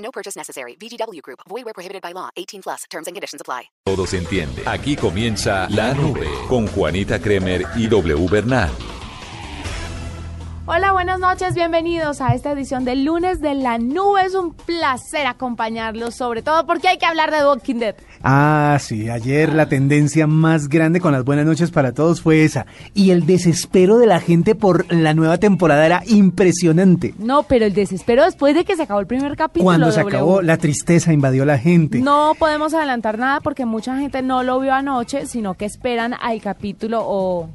No purchase necessary. VGW Group. Void where prohibited by law. 18 plus. Terms and conditions apply. Todo se entiende. Aquí comienza La Nube con Juanita Kremer y W Bernal. Hola, buenas noches, bienvenidos a esta edición del lunes de la nube. Es un placer acompañarlos, sobre todo porque hay que hablar de The Walking Dead. Ah, sí, ayer la tendencia más grande con las buenas noches para todos fue esa. Y el desespero de la gente por la nueva temporada era impresionante. No, pero el desespero después de que se acabó el primer capítulo. Cuando se W. acabó, la tristeza invadió la gente. No podemos adelantar nada porque mucha gente no lo vio anoche, sino que esperan al capítulo o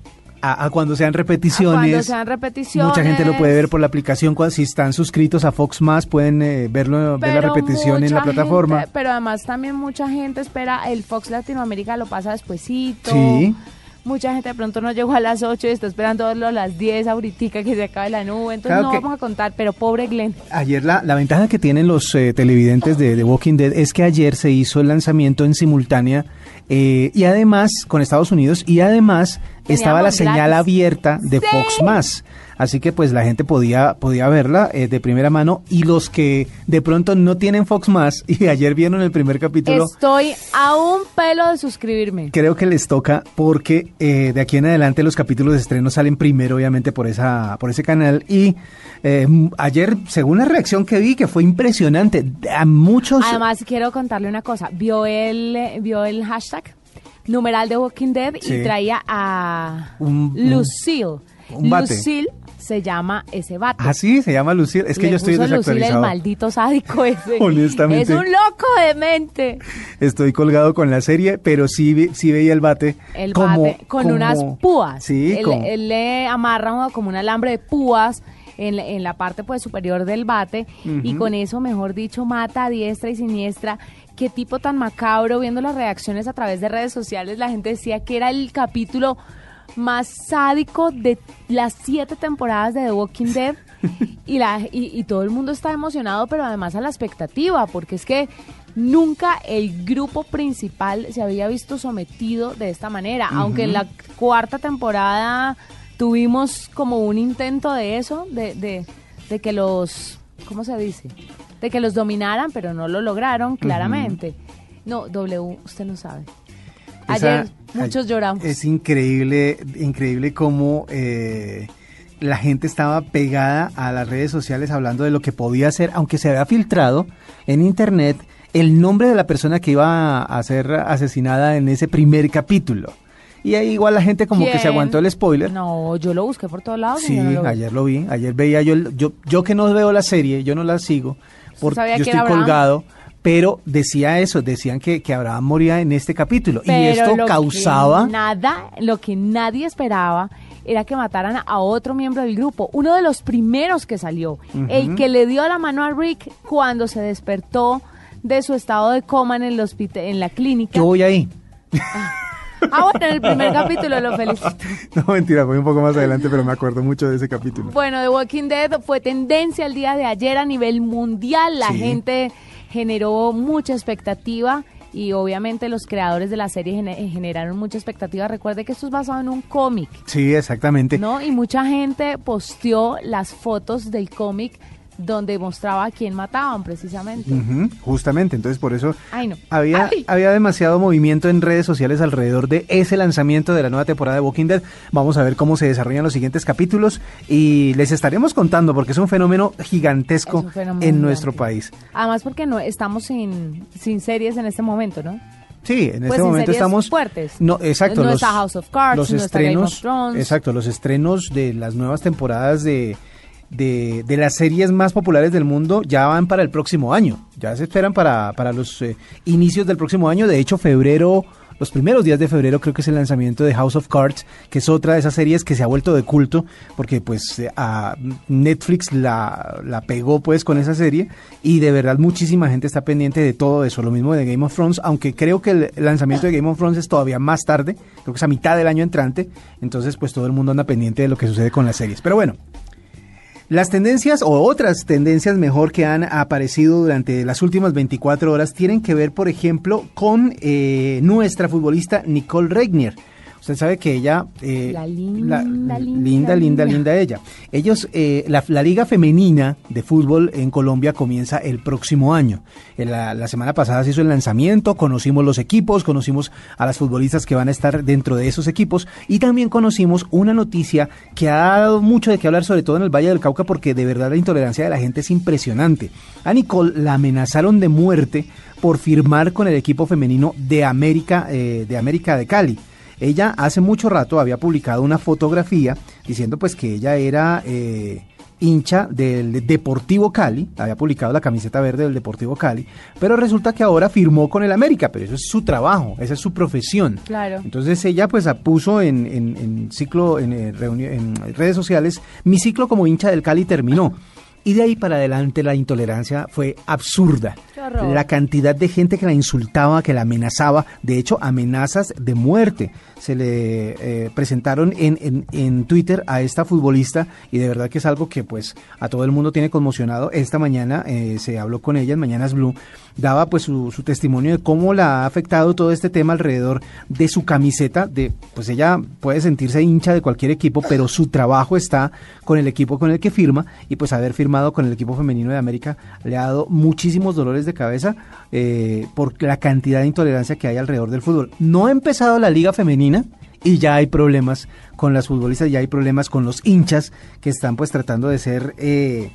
A, a cuando sean a repeticiones. cuando sean repeticiones. Mucha gente lo puede ver por la aplicación. cuando- Si están suscritos a Fox Más, pueden eh, verlo, ver la repetición en la plataforma. gente- pero además también mucha gente espera, el Fox Latinoamérica lo pasa despuesito. Sí. Mucha gente de pronto no llegó a las 8 y está esperando verlo a las 10 ahorita que se acabe la nube. Entonces Claro no que- vamos a contar, pero pobre Glenn. Ayer la, la ventaja que tienen los eh, televidentes de The Walking Dead es que ayer se hizo el lanzamiento en simultánea eh, y además con Estados Unidos y además estaba la señal gratis. abierta de Sí. Fox Más. Así que pues la gente podía, podía verla eh, de primera mano y los que de pronto no tienen Fox Más y ayer vieron el primer capítulo, Estoy a un pelo de suscribirme. creo que les toca porque eh, de aquí en adelante los capítulos de estreno salen primero obviamente por esa por ese canal y eh, ayer según la reacción que vi que fue impresionante a muchos Además, quiero contarle una cosa. ¿Vio el, eh, vio el hashtag? Numeral de Walking Dead Sí. y traía a Un- un- Lucille. un bate. Lucille se llama ese bate. así se llama Lucille es que Le yo estoy puso Lucille el desactualizado maldito sádico ese. Honestamente. Es un loco de mente. estoy colgado con la serie pero sí vi- sí veía el bate El como- bate con como- unas púas. sí él, como- él le amarra como un alambre de púas en, la- en la parte pues superior del bate y con eso, mejor dicho, mata a diestra y siniestra. Qué tipo tan macabro, viendo las reacciones a través de redes sociales, la gente decía que era el capítulo más sádico de las siete temporadas de The Walking Dead. Y, la, y, y todo el mundo está emocionado, pero además a la expectativa, porque es que nunca el grupo principal se había visto sometido de esta manera, aunque en la cuarta temporada tuvimos como un intento de eso, de, de, de que los, ¿cómo se dice? De que los dominaran, pero no lo lograron, claramente. No, W, usted no sabe. Esa- Ayer muchos lloramos. Es increíble, increíble cómo eh, la gente estaba pegada a las redes sociales hablando de lo que podía ser, aunque se había filtrado en internet el nombre de la persona que iba a ser asesinada en ese primer capítulo. Y ahí igual la gente como que se aguantó el spoiler. No, yo lo busqué por todos lados. Sí, no lo ayer lo vi, ayer veía yo, yo, yo que no veo la serie, yo no la sigo, porque yo estoy colgado, pero decía eso, decían que, que Abraham moría en este capítulo y esto lo que causaba... nada, lo que nadie esperaba era que mataran a otro miembro del grupo, uno de los primeros que salió, el que le dio la mano a Rick cuando se despertó de su estado de coma en el hospital, en la clínica. Yo voy ahí. Ah, bueno, en el primer capítulo lo felicito. No, mentira, fue un poco más adelante, pero me acuerdo mucho de ese capítulo. Bueno, The Walking Dead fue tendencia el día de ayer a nivel mundial. La Sí. gente generó mucha expectativa y obviamente los creadores de la serie gene- generaron mucha expectativa. Recuerde que esto es basado en un cómic, Sí, exactamente. ¿no? Y mucha gente posteó las fotos del cómic donde mostraba a quién mataban precisamente. Justamente, entonces por eso Ay, no. había, Ay. había demasiado movimiento en redes sociales alrededor de ese lanzamiento de la nueva temporada de Walking Dead. Vamos a ver cómo se desarrollan los siguientes capítulos y les estaremos contando porque es un fenómeno gigantesco Es un fenómeno en gigante. nuestro país. Además porque no estamos sin, sin series en este momento, ¿no? Sí, en Pues este en momento estamos fuertes. No, exacto, No los, está House of Cards, los no está Game of estrenos, Thrones. exacto, los estrenos de las nuevas temporadas de, de, de las series más populares del mundo ya van para el próximo año. Ya se esperan para, para los eh, inicios del próximo año. De hecho, febrero los primeros días de febrero creo que es el lanzamiento de House of Cards, que es otra de esas series que se ha vuelto de culto, porque pues eh, a Netflix la, la pegó pues con esa serie y de verdad muchísima gente está pendiente de todo eso, lo mismo de Game of Thrones, aunque creo que el lanzamiento de Game of Thrones es todavía más tarde, creo que es a mitad del año entrante, entonces pues todo el mundo anda pendiente de lo que sucede con las series. Pero bueno, las tendencias o otras tendencias mejor que han aparecido durante las últimas 24 horas tienen que ver, por ejemplo, con eh, nuestra futbolista Nicole Regnier. Usted sabe que ella... Eh, la linda, linda, linda, linda, linda, ella. Ellos, eh, la, la, Liga Femenina de Fútbol en Colombia comienza el próximo año. La, la, semana pasada se hizo el lanzamiento, conocimos los equipos, conocimos a las futbolistas que van a estar dentro de esos equipos y también conocimos una noticia que ha dado mucho de qué hablar, sobre todo en el Valle del Cauca, porque de verdad la intolerancia de la gente es impresionante. A Nicole la amenazaron de muerte por firmar con el equipo femenino de América, eh, de América de Cali. Ella hace mucho rato había publicado una fotografía diciendo pues que ella era eh, hincha del Deportivo Cali, había publicado la camiseta verde del Deportivo Cali, pero resulta que ahora firmó con el América, pero eso es su trabajo, esa es su profesión. Claro. Entonces ella pues puso en, en, en ciclo, en, eh, en redes sociales, mi ciclo como hincha del Cali terminó. Y de ahí para adelante la intolerancia fue absurda. La cantidad de gente que la insultaba, que la amenazaba, de hecho amenazas de muerte se le eh, presentaron en, en, en, Twitter a esta futbolista y de verdad que es algo que pues a todo el mundo tiene conmocionado. Esta mañana eh, se habló con ella en Mañanas Blue, daba pues su, testimonio de cómo la ha afectado todo este tema alrededor de su camiseta, de pues ella puede sentirse hincha de cualquier equipo, pero su trabajo está con el equipo con el que firma y pues haber firmado con el equipo femenino de América le ha dado muchísimos dolores de cabeza eh, por la cantidad de intolerancia que hay alrededor del fútbol. No ha empezado la liga femenina y ya hay problemas con las futbolistas, ya hay problemas con los hinchas que están pues tratando de ser eh,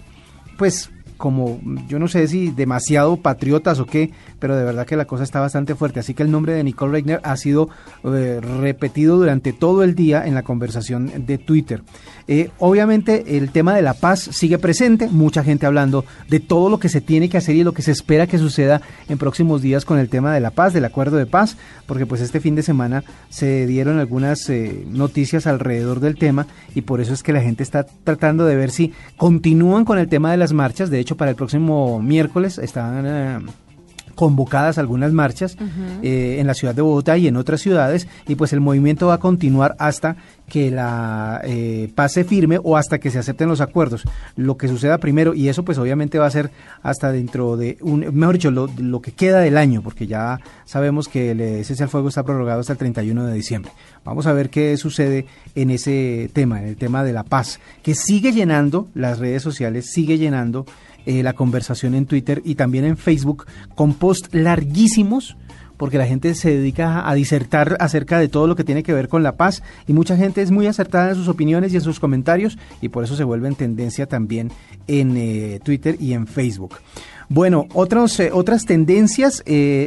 pues como, yo no sé si demasiado patriotas o qué, pero de verdad que la cosa está bastante fuerte. Así que el nombre de Nicole Regner ha sido eh, repetido durante todo el día en la conversación de Twitter. Eh, obviamente el tema de la paz sigue presente, mucha gente hablando de todo lo que se tiene que hacer y lo que se espera que suceda en próximos días con el tema de la paz, del acuerdo de paz, porque pues este fin de semana se dieron algunas eh, noticias alrededor del tema y por eso es que la gente está tratando de ver si continúan con el tema de las marchas. De hecho, para el próximo miércoles están eh, convocadas algunas marchas eh, en la ciudad de Bogotá y en otras ciudades y pues el movimiento va a continuar hasta que la eh, paz se firme o hasta que se acepten los acuerdos. Lo que suceda primero y eso pues obviamente va a ser hasta dentro de un, mejor dicho, lo, lo que queda del año porque ya sabemos que el cese al fuego está prorrogado hasta el 31 de diciembre. Vamos a ver qué sucede en ese tema, en el tema de la paz, que sigue llenando las redes sociales, sigue llenando eh, la conversación en Twitter y también en Facebook con posts larguísimos porque la gente se dedica a disertar acerca de todo lo que tiene que ver con la paz y mucha gente es muy acertada en sus opiniones y en sus comentarios y por eso se vuelve en tendencia también en eh, Twitter y en Facebook. Bueno, otros, eh, otras tendencias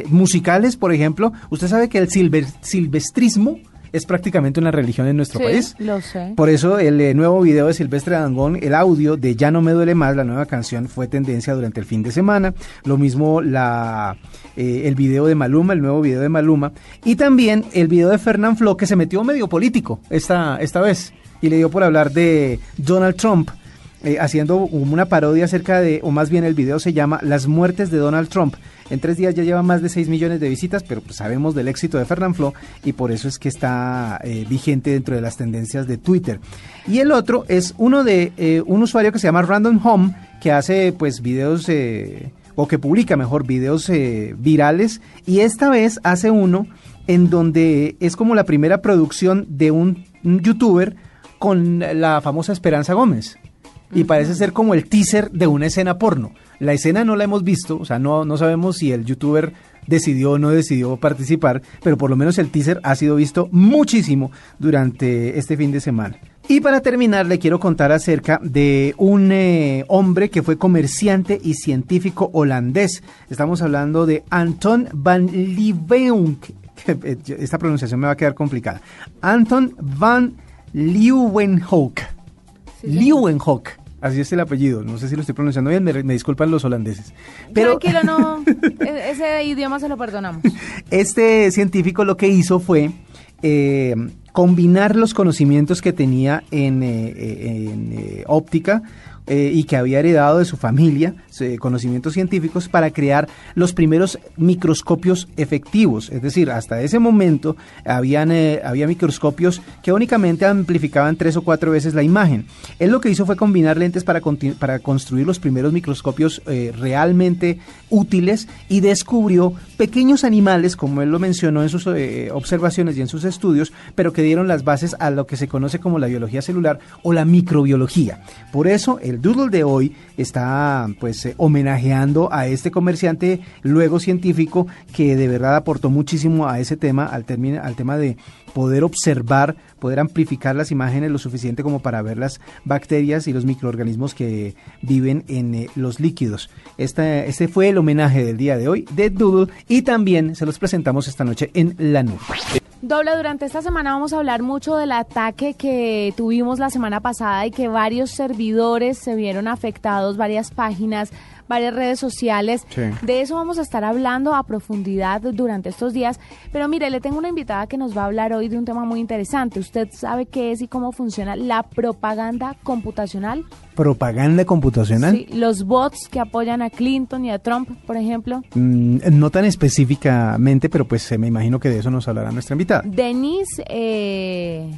musicales, por ejemplo, usted sabe que el silvestrismo es prácticamente una religión en nuestro Sí, país. lo sé. Por eso el eh, nuevo video de Silvestre Dangón, el audio de Ya no me duele más, la nueva canción, fue tendencia durante el fin de semana. Lo mismo la eh, el video de Maluma, el nuevo video de Maluma. Y también el video de Fernán Flo, que se metió medio político esta, esta vez. Y le dio por hablar de Donald Trump. eh, haciendo una parodia acerca de, o más bien el video se llama Las muertes de Donald Trump. En tres días ya lleva más de 6 millones de visitas, pero pues sabemos del éxito de Fernán Flo y por eso es que está eh, vigente dentro de las tendencias de Twitter. Y el otro es uno de eh, un usuario que se llama Random Home, que hace pues videos, eh, o que publica mejor videos eh, virales, y esta vez hace uno en donde es como la primera producción de un youtuber con la famosa Esperanza Gómez y parece ser como el teaser de una escena porno. La escena no la hemos visto, o sea, no, no sabemos si el youtuber decidió o no decidió participar, pero por lo menos el teaser ha sido visto muchísimo durante este fin de semana. Y para terminar, le quiero contar acerca de un eh, hombre que fue comerciante y científico holandés. Estamos hablando de Anton van Leeuwenhoek. Esta pronunciación me va a quedar complicada. Anton van Leeuwenhoek. Leeuwenhoek. Así es el apellido. No sé si lo estoy pronunciando bien, me, me disculpan los holandeses. Pero Tranquilo, no. e- ese idioma se lo perdonamos. este científico lo que hizo fue eh, combinar los conocimientos que tenía en, eh, eh, en, eh, óptica eh, y que había heredado de su familia, eh, conocimientos científicos, para crear los primeros microscopios efectivos. Es decir, hasta ese momento habían, eh, había microscopios que únicamente amplificaban tres o cuatro veces la imagen. Él lo que hizo fue combinar lentes para, para construir los primeros microscopios realmente útiles y descubrió pequeños animales, como él lo mencionó en sus observaciones y en sus estudios, pero que dieron las bases a lo que se conoce como la biología celular o la microbiología. Por eso el doodle de hoy está pues eh, homenajeando a este comerciante luego científico que de verdad aportó muchísimo a ese tema, al, al tema de poder observar, poder amplificar las imágenes lo suficiente como para ver las bacterias y los microorganismos que viven en eh, los líquidos. Esta- este fue el homenaje del día de hoy de Doodle y también se los presentamos esta noche en la nube. Doble, durante esta semana vamos a hablar mucho del ataque que tuvimos la semana pasada y que varios servidores se vieron afectados, varias páginas, varias redes sociales. Sí. De eso vamos a estar hablando a profundidad durante estos días. Pero mire, le tengo una invitada que nos va a hablar hoy de un tema muy interesante. ¿Usted sabe qué es y cómo funciona la propaganda computacional? Propaganda computacional. Sí, los bots que apoyan a Clinton y a Trump, por ejemplo. Mm, no tan específicamente, pero pues eh, me imagino que de eso nos hablará nuestra invitada. Denise eh,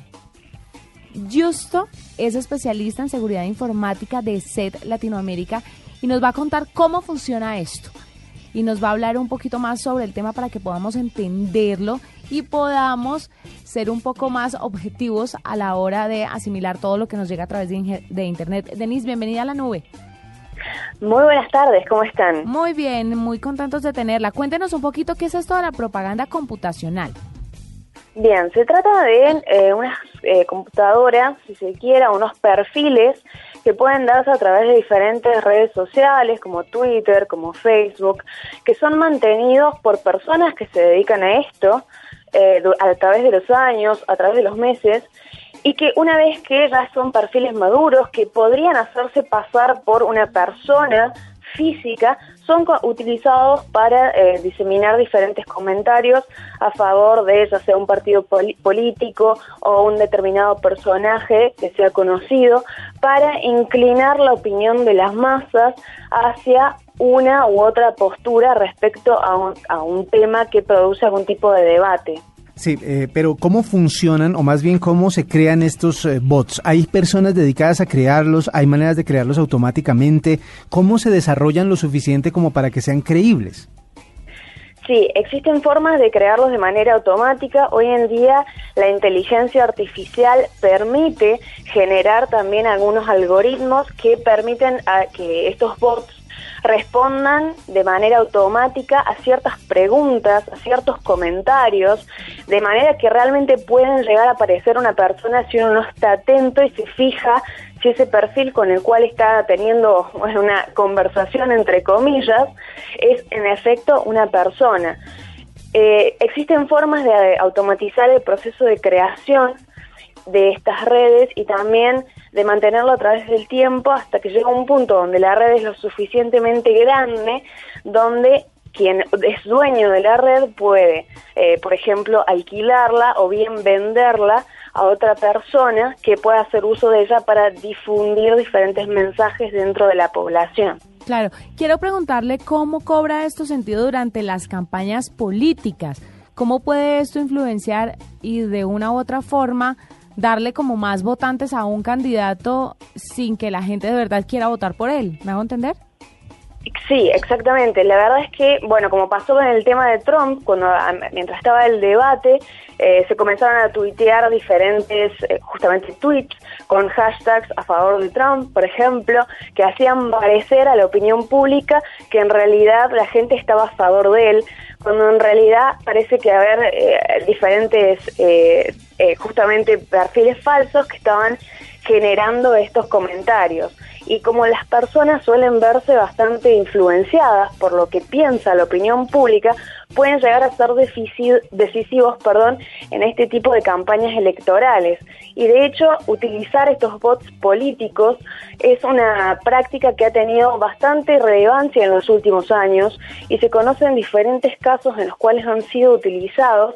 Justo es especialista en seguridad informática de SET Latinoamérica y nos va a contar cómo funciona esto. Y nos va a hablar un poquito más sobre el tema para que podamos entenderlo y podamos ser un poco más objetivos a la hora de asimilar todo lo que nos llega a través de, de Internet. Denise, bienvenida a la nube. Muy buenas tardes, ¿cómo están? Muy bien, muy contentos de tenerla. Cuéntenos un poquito qué es esto de la propaganda computacional. Bien, se trata de eh, unas eh, computadoras, si se quiera, unos perfiles que pueden darse a través de diferentes redes sociales como Twitter, como Facebook, que son mantenidos por personas que se dedican a esto eh, a través de los años, a través de los meses, y que una vez que ya son perfiles maduros, que podrían hacerse pasar por una persona física, son utilizados para eh, diseminar diferentes comentarios a favor de ya sea un partido político o un determinado personaje que sea conocido, para inclinar la opinión de las masas hacia una u otra postura respecto a un, a un tema que produce algún tipo de debate. Sí, eh, pero ¿cómo funcionan o más bien cómo se crean estos eh, bots? ¿Hay personas dedicadas a crearlos? ¿Hay maneras de crearlos automáticamente? ¿Cómo se desarrollan lo suficiente como para que sean creíbles? Sí, existen formas de crearlos de manera automática. Hoy en día la inteligencia artificial permite generar también algunos algoritmos que permiten a que estos bots respondan de manera automática a ciertas preguntas, a ciertos comentarios, de manera que realmente pueden llegar a aparecer una persona si uno no está atento y se fija si ese perfil con el cual está teniendo una conversación entre comillas es en efecto una persona. Eh, existen formas de automatizar el proceso de creación de estas redes y también de mantenerlo a través del tiempo hasta que llega un punto donde la red es lo suficientemente grande donde quien es dueño de la red puede, eh, por ejemplo, alquilarla o bien venderla a otra persona que pueda hacer uso de ella para difundir diferentes mensajes dentro de la población. Claro, quiero preguntarle cómo cobra esto sentido durante las campañas políticas. ¿Cómo puede esto influenciar y de una u otra forma darle como más votantes a un candidato sin que la gente de verdad quiera votar por él? ¿Me hago entender? Sí, exactamente. La verdad es que, bueno, como pasó con el tema de Trump, cuando a- mientras estaba el debate, eh, se comenzaron a tuitear diferentes, eh, justamente tweets con hashtags a favor de Trump, por ejemplo, que hacían parecer a la opinión pública que en realidad la gente estaba a favor de él, cuando en realidad parece que haber eh, diferentes, justamente perfiles falsos que estaban generando estos comentarios. Y como las personas suelen verse bastante influenciadas por lo que piensa la opinión pública, pueden llegar a ser decisivos perdón, en este tipo de campañas electorales. Y de hecho, utilizar estos bots políticos es una práctica que ha tenido bastante relevancia en los últimos años y se conocen diferentes casos en los cuales han sido utilizados.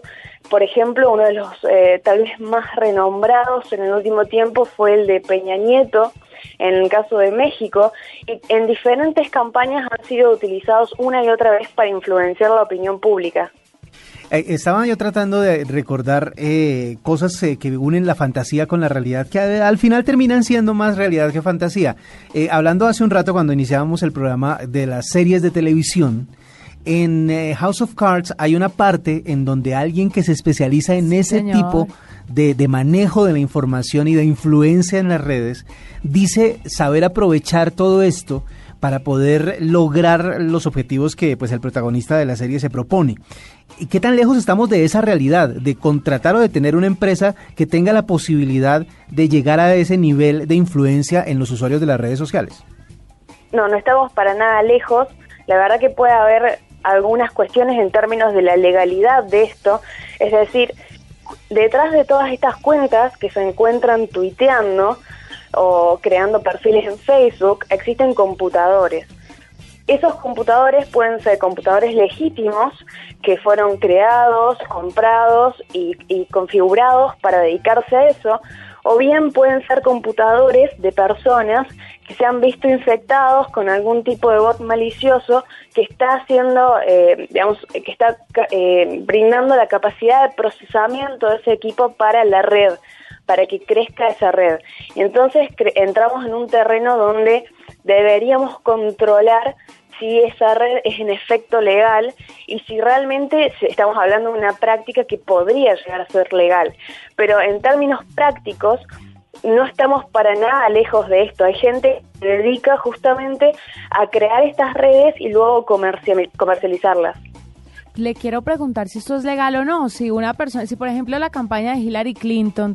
Por ejemplo, uno de los eh, tal vez más renombrados en el último tiempo fue el de Peña Nieto, en el caso de México, y en diferentes campañas han sido utilizados una y otra vez para influenciar la opinión pública. Eh, estaba yo tratando de recordar eh, cosas eh, que unen la fantasía con la realidad, que al final terminan siendo más realidad que fantasía. hablando hace un rato cuando iniciábamos el programa de las series de televisión, en House of Cards hay una parte en donde alguien que se especializa en ese tipo de, de, manejo de la información y de influencia en las redes dice saber aprovechar todo esto para poder lograr los objetivos que pues el protagonista de la serie se propone. ¿Y qué tan lejos estamos de esa realidad, de contratar o de tener una empresa que tenga la posibilidad de llegar a ese nivel de influencia en los usuarios de las redes sociales? No, no estamos para nada lejos. La verdad que puede haber algunas cuestiones en términos de la legalidad de esto. Es decir, detrás de todas estas cuentas que se encuentran tuiteando, o creando perfiles en Facebook, existen computadores. Esos computadores pueden ser computadores legítimos que fueron creados, comprados y, configurados para dedicarse a eso, o bien pueden ser computadores de personas se han visto infectados con algún tipo de bot malicioso que está haciendo, eh, digamos, que está eh, brindando la capacidad de procesamiento de ese equipo para la red para que crezca esa red. Entonces entramos en un terreno donde deberíamos controlar si esa red es en efecto legal y si realmente estamos hablando de una práctica que podría llegar a ser legal. Pero en términos prácticos, no estamos para nada lejos de esto. Hay gente que se dedica justamente a crear estas redes y luego comercializarlas. Le quiero preguntar si esto es legal o no. Si una persona, si por ejemplo la campaña de Hillary Clinton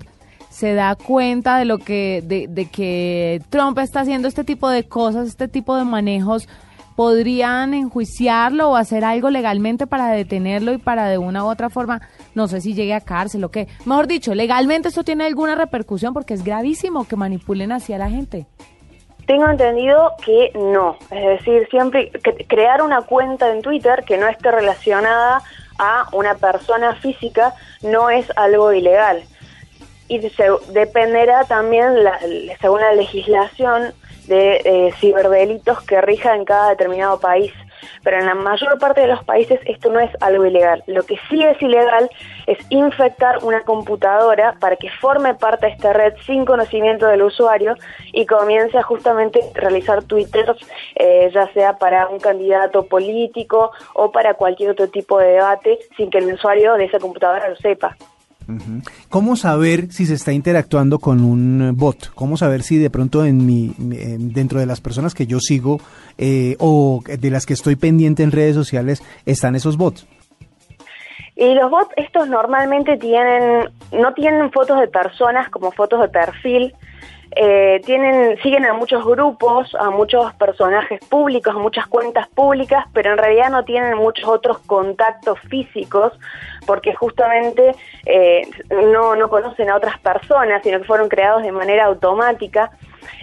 se da cuenta de lo que, de, de que Trump está haciendo este tipo de cosas, este tipo de manejos, podrían enjuiciarlo o hacer algo legalmente para detenerlo y para de una u otra forma, no sé si llegue a cárcel o qué. Mejor dicho, legalmente esto tiene alguna repercusión porque es gravísimo que manipulen así a la gente. Tengo entendido que no, es decir, siempre crear una cuenta en Twitter que no esté relacionada a una persona física no es algo ilegal y dependerá también, la, según la legislación, de eh, ciberdelitos que rija en cada determinado país. Pero en la mayor parte de los países esto no es algo ilegal. Lo que sí es ilegal es infectar una computadora para que forme parte de esta red sin conocimiento del usuario y comience a justamente realizar twitters, eh, ya sea para un candidato político o para cualquier otro tipo de debate, sin que el usuario de esa computadora lo sepa. ¿Cómo saber si se está interactuando con un bot? ¿Cómo saber si de pronto en mi, dentro de las personas que yo sigo eh, o de las que estoy pendiente en redes sociales están esos bots? Y los bots estos normalmente tienen, no tienen fotos de personas como fotos de perfil, eh, tienen, siguen a muchos grupos, a muchos personajes públicos, a muchas cuentas públicas, pero en realidad no tienen muchos otros contactos físicos porque justamente eh, no, no conocen a otras personas, sino que fueron creados de manera automática.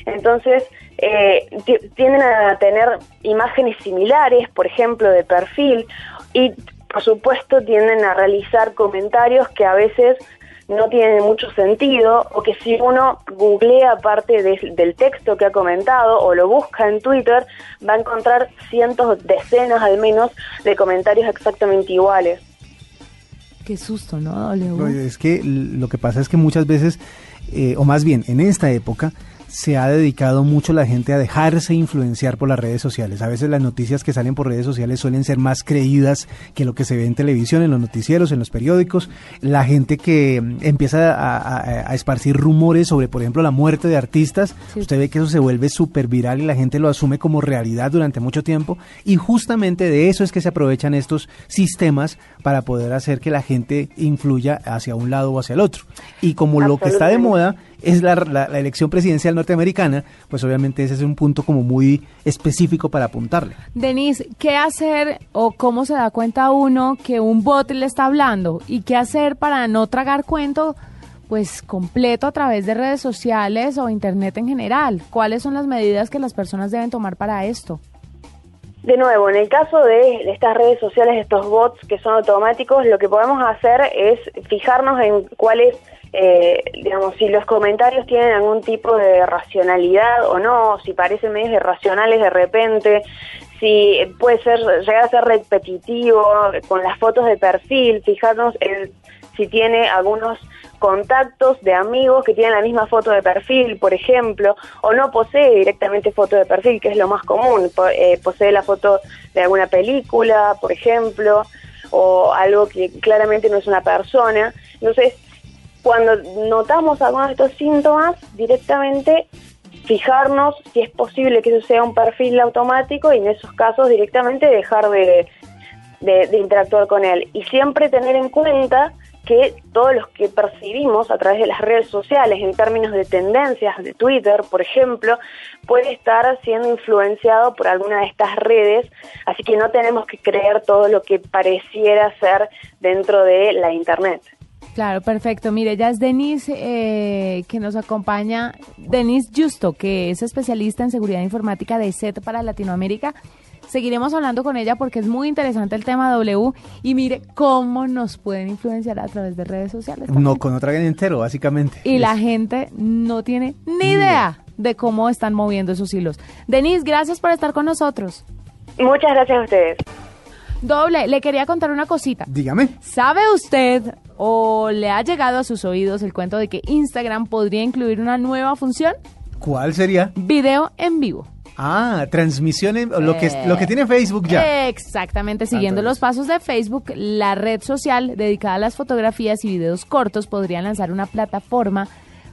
Entonces, eh, tienden a tener imágenes similares, por ejemplo, de perfil, y por supuesto tienden a realizar comentarios que a veces no tiene mucho sentido o que si uno googlea parte del texto que ha comentado o lo busca en Twitter, va a encontrar cientos, decenas al menos de comentarios exactamente iguales. Qué susto, ¿no? es que lo que pasa es que muchas veces, eh, o más bien en esta época, se ha dedicado mucho la gente a dejarse influenciar por las redes sociales. A veces las noticias que salen por redes sociales suelen ser más creídas que lo que se ve en televisión, en los noticieros, en los periódicos. La gente que mm, empieza a, esparcir rumores sobre, por ejemplo, la muerte de artistas, usted ve que eso se vuelve súper viral y la gente lo asume como realidad durante mucho tiempo. Y justamente de eso es que se aprovechan estos sistemas para poder hacer que la gente influya hacia un lado o hacia el otro. Y como lo que está de moda es la, la- la elección presidencial norteamericana, pues obviamente ese es un punto como muy específico para apuntarle. Denise, ¿qué hacer o cómo se da cuenta uno que un bot le está hablando? ¿Y qué hacer para no tragar cuento pues completo a través de redes sociales o internet en general? ¿Cuáles son las medidas que las personas deben tomar para esto? De nuevo, en el caso de, de estas redes sociales, estos bots que son automáticos, lo que podemos hacer es fijarnos en cuáles, eh, digamos, si los comentarios tienen algún tipo de racionalidad o no, si parecen medios irracionales de repente, si puede ser llegar a ser repetitivo con las fotos de perfil, fijarnos en si tiene algunos contactos de amigos que tienen la misma foto de perfil, por ejemplo, o no posee directamente foto de perfil, que es lo más común, eh, posee la foto de alguna película, por ejemplo, o algo que claramente no es una persona. Entonces, cuando notamos algunos de estos síntomas, directamente fijarnos si es posible que eso sea un perfil automático y en esos casos directamente dejar de, de, de interactuar con él. Y siempre tener en cuenta que todos los que percibimos a través de las redes sociales en términos de tendencias de Twitter, por ejemplo, puede estar siendo influenciado por alguna de estas redes, así que no tenemos que creer todo lo que pareciera ser dentro de la Internet. Claro, perfecto. Mire, ya es Denise eh, que nos acompaña, Denise Justo, que es especialista en seguridad informática de SET para Latinoamérica. Seguiremos hablando con ella porque es muy interesante el tema W y mire cómo nos pueden influenciar a través de redes sociales. también. No, con otra entero, básicamente. Y la gente no tiene ni idea de cómo están moviendo esos hilos. Denise, gracias por estar con nosotros. Muchas gracias a ustedes. Doble, le quería contar una cosita. Dígame. ¿Sabe usted o le ha llegado a sus oídos el cuento de que Instagram podría incluir una nueva función? ¿Cuál sería? Video en vivo. Ah, transmisiones, lo que, lo que tiene Facebook ya. Exactamente, siguiendo los pasos de Facebook, la red social dedicada a las fotografías y videos cortos podría lanzar una plataforma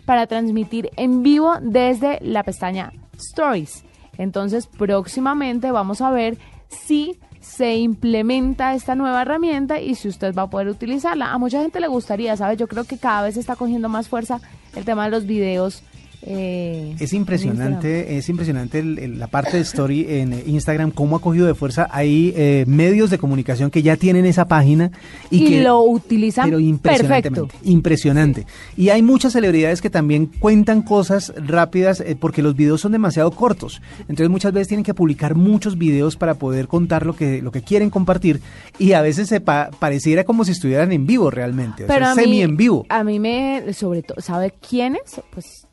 para transmitir en vivo desde la pestaña Stories. Entonces, próximamente vamos a ver si se implementa esta nueva herramienta y si usted va a poder utilizarla. A mucha gente le gustaría, ¿sabe? Yo creo que cada vez está cogiendo más fuerza el tema de los videos. Eh, Es impresionante, es impresionante el- el- la parte de Story en Instagram, cómo ha cogido de fuerza. Hay eh, medios de comunicación que ya tienen esa página y, Y que lo utilizan pero impresionantemente, perfecto. impresionante. Y hay muchas celebridades que también cuentan cosas rápidas eh, porque los videos son demasiado cortos. Entonces muchas veces tienen que publicar muchos videos para poder contar lo que lo que quieren compartir y a veces se pa- pareciera como si estuvieran en vivo realmente, o sea, Pero a mí, semi en vivo. A mí me, sobre todo, ¿sabe quiénes? Pues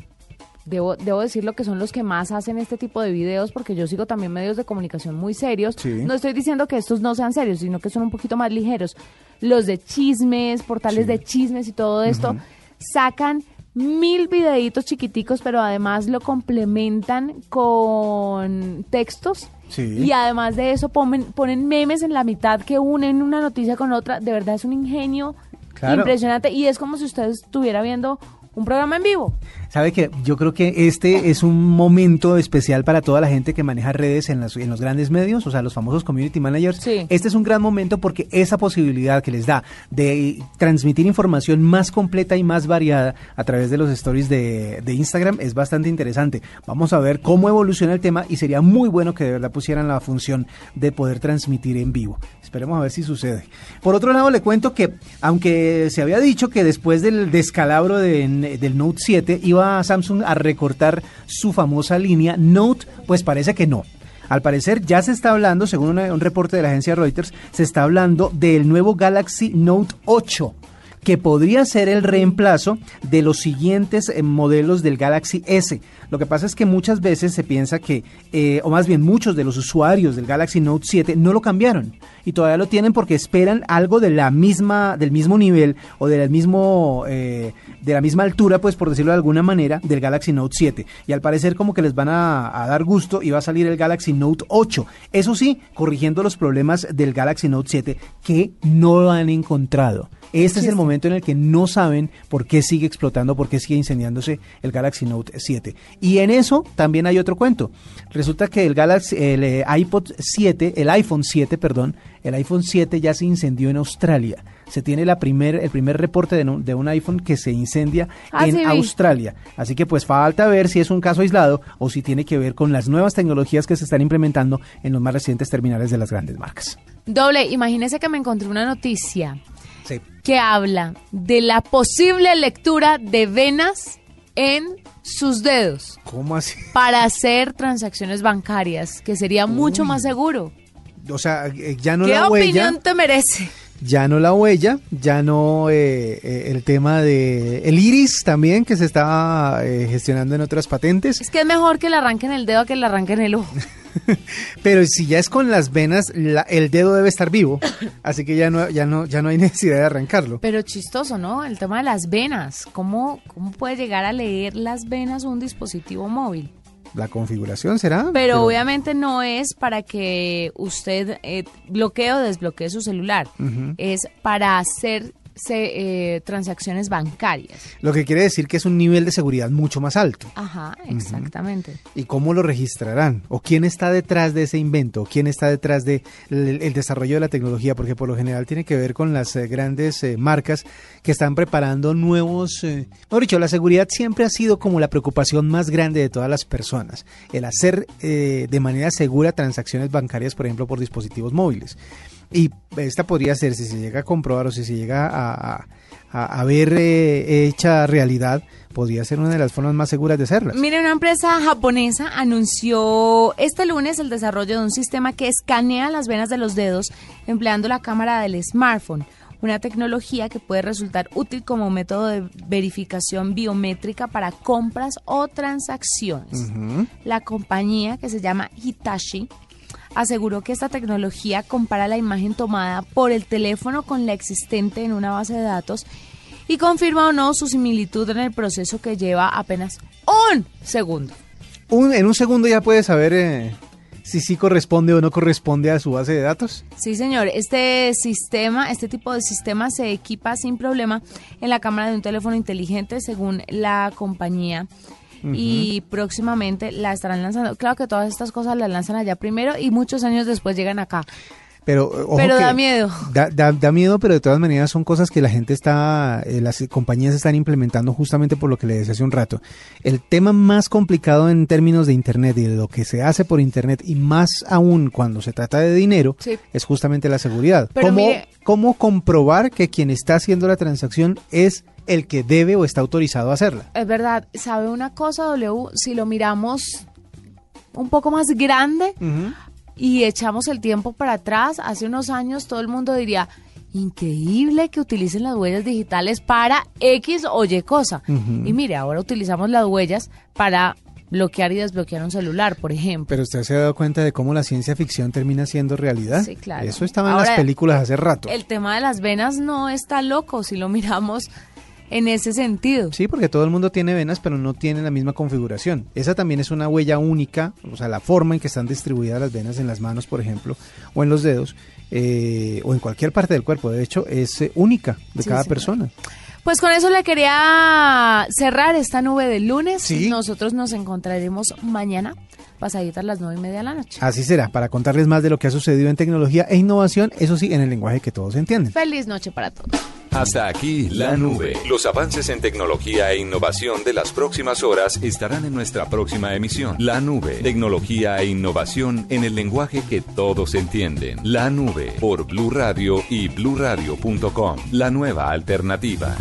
debo, debo decir lo que son los que más hacen este tipo de videos, porque yo sigo también medios de comunicación muy serios. Sí. No estoy diciendo que estos no sean serios, sino que son un poquito más ligeros. Los de chismes, portales Sí. de chismes y todo esto, sacan mil videitos chiquiticos, pero además lo complementan con textos. Sí. Y además de eso ponen, ponen memes en la mitad que unen una noticia con otra. De verdad es un ingenio Claro. impresionante y es como si usted estuviera viendo un programa en vivo. Sabe que yo creo que este es un momento especial para toda la gente que maneja redes en, las- en los grandes medios, o sea, los famosos community managers. Sí. Este es un gran momento porque esa posibilidad que les da de transmitir información más completa y más variada a través de los stories de, de Instagram es bastante interesante. Vamos a ver cómo evoluciona el tema y sería muy bueno que de verdad pusieran la función de poder transmitir en vivo. Esperemos a ver si sucede. Por otro lado, le cuento que, aunque se había dicho que después del descalabro de- del Note 7 iba Samsung a recortar su famosa línea Note, pues parece que no. Al parecer ya se está hablando, según un reporte de la agencia Reuters, se está hablando del nuevo Galaxy Note 8 que podría ser el reemplazo de los siguientes eh, modelos del Galaxy S. Lo que pasa es que muchas veces se piensa que, eh, o más bien muchos de los usuarios del Galaxy Note 7 no lo cambiaron y todavía lo tienen porque esperan algo de la misma, del mismo nivel o del mismo, eh, de la misma altura, pues por decirlo de alguna manera, del Galaxy Note 7. Y al parecer como que les van a, a dar gusto y va a salir el Galaxy Note 8. Eso sí, corrigiendo los problemas del Galaxy Note 7 que no lo han encontrado. Este es el momento en el que no saben por qué sigue explotando, por qué sigue incendiándose el Galaxy Note 7. Y en eso también hay otro cuento. Resulta que el Galaxy, el eh, iPod 7, el iPhone 7, perdón, el iPhone 7 ya se incendió en Australia. Se tiene la primer, el primer reporte de, un- de un iPhone que se incendia Ah, en sí. Australia. Así que pues falta ver si es un caso aislado o si tiene que ver con las nuevas tecnologías que se están implementando en los más recientes terminales de las grandes marcas. Doble, imagínese que me encontré una noticia Sí. que habla de la posible lectura de venas en sus dedos ¿Cómo así? para hacer transacciones bancarias, que sería mucho más seguro. O sea, eh, ya no ¿Qué la huella. opinión te merece? Ya no la huella, ya no eh, eh, el tema de el iris también que se está eh, gestionando en otras patentes, Es que es mejor que le arranquen el dedo a que le arranquen el ojo. pero si ya es con las venas, la- el dedo debe estar vivo, así que ya no ya no ya no hay necesidad de arrancarlo. Pero chistoso, ¿no? El tema de las venas. ¿Cómo, cómo puede llegar a leer las venas un dispositivo móvil? La configuración será, Pero, obviamente no es para que usted eh, bloquee o desbloquee su celular. Es para hacer se- eh, transacciones bancarias. lo que quiere decir que es un nivel de seguridad mucho más alto. Ajá, exactamente. ¿Y cómo lo registrarán? ¿O quién está detrás de ese invento? ¿Quién está detrás del de el desarrollo de la tecnología? Porque por lo general tiene que ver con las eh, grandes eh, marcas que están preparando nuevos... Eh, mejor dicho, la seguridad siempre ha sido como la preocupación más grande de todas las personas. El hacer eh, de manera segura transacciones bancarias, por ejemplo, por dispositivos móviles. Y esta podría ser, si se llega a comprobar o si se llega a, a- a- ver eh, hecha realidad, podría ser una de las formas más seguras de hacerlas. Mire, una empresa japonesa anunció este lunes el desarrollo de un sistema que escanea las venas de los dedos empleando la cámara del smartphone, una tecnología que puede resultar útil como método de verificación biométrica para compras o transacciones. La compañía, que se llama Hitachi, aseguró que esta tecnología compara la imagen tomada por el teléfono con la existente en una base de datos y confirma o no su similitud en el proceso que lleva apenas un segundo. Un- en un segundo ya puede saber eh, si sí corresponde o no corresponde a su base de datos. Sí, señor, este sistema, este tipo de sistema se equipa sin problema en la cámara de un teléfono inteligente según la compañía. Y próximamente la estarán lanzando. Claro que todas estas cosas las lanzan allá primero y muchos años después llegan acá. Pero, eh, ojo Pero da miedo. Da, da- da miedo, pero de todas maneras son cosas que la gente está, eh, las compañías están implementando justamente por lo que le decía hace un rato. El tema más complicado en términos de Internet y de lo que se hace por Internet y más aún cuando se trata de dinero Sí. es justamente la seguridad. Pero ¿Cómo, mire- ¿Cómo comprobar que quien está haciendo la transacción es el que debe o está autorizado a hacerla? Es verdad, ¿sabe una cosa, W? Si lo miramos un poco más grande y echamos el tiempo para atrás, hace unos años todo el mundo diría, increíble que utilicen las huellas digitales para X o Y cosa. Y mire, ahora utilizamos las huellas para bloquear y desbloquear un celular, por ejemplo. Pero usted se ha dado cuenta de cómo la ciencia ficción termina siendo realidad. Sí, claro. Eso estaba en Ahora, las películas hace rato. El tema de las venas no está loco si lo miramos en ese sentido. Sí, porque todo el mundo tiene venas, pero no tiene la misma configuración. Esa también es una huella única, o sea, la forma en que están distribuidas las venas en las manos, por ejemplo, o en los dedos, eh, o en cualquier parte del cuerpo, de hecho, es eh, única de Sí, cada señor. persona. Pues con eso le quería cerrar esta nube del lunes. Sí. Nosotros nos encontraremos mañana, pasaditas las nueve y media de la noche. Así será, para contarles más de lo que ha sucedido en tecnología e innovación, eso sí, en el lenguaje que todos entienden. Feliz noche para todos. Hasta aquí la nube. Los avances en tecnología e innovación de las próximas horas estarán en nuestra próxima emisión. La nube. Tecnología e innovación en el lenguaje que todos entienden. La nube por Blue Radio y bluradio.com. La nueva alternativa.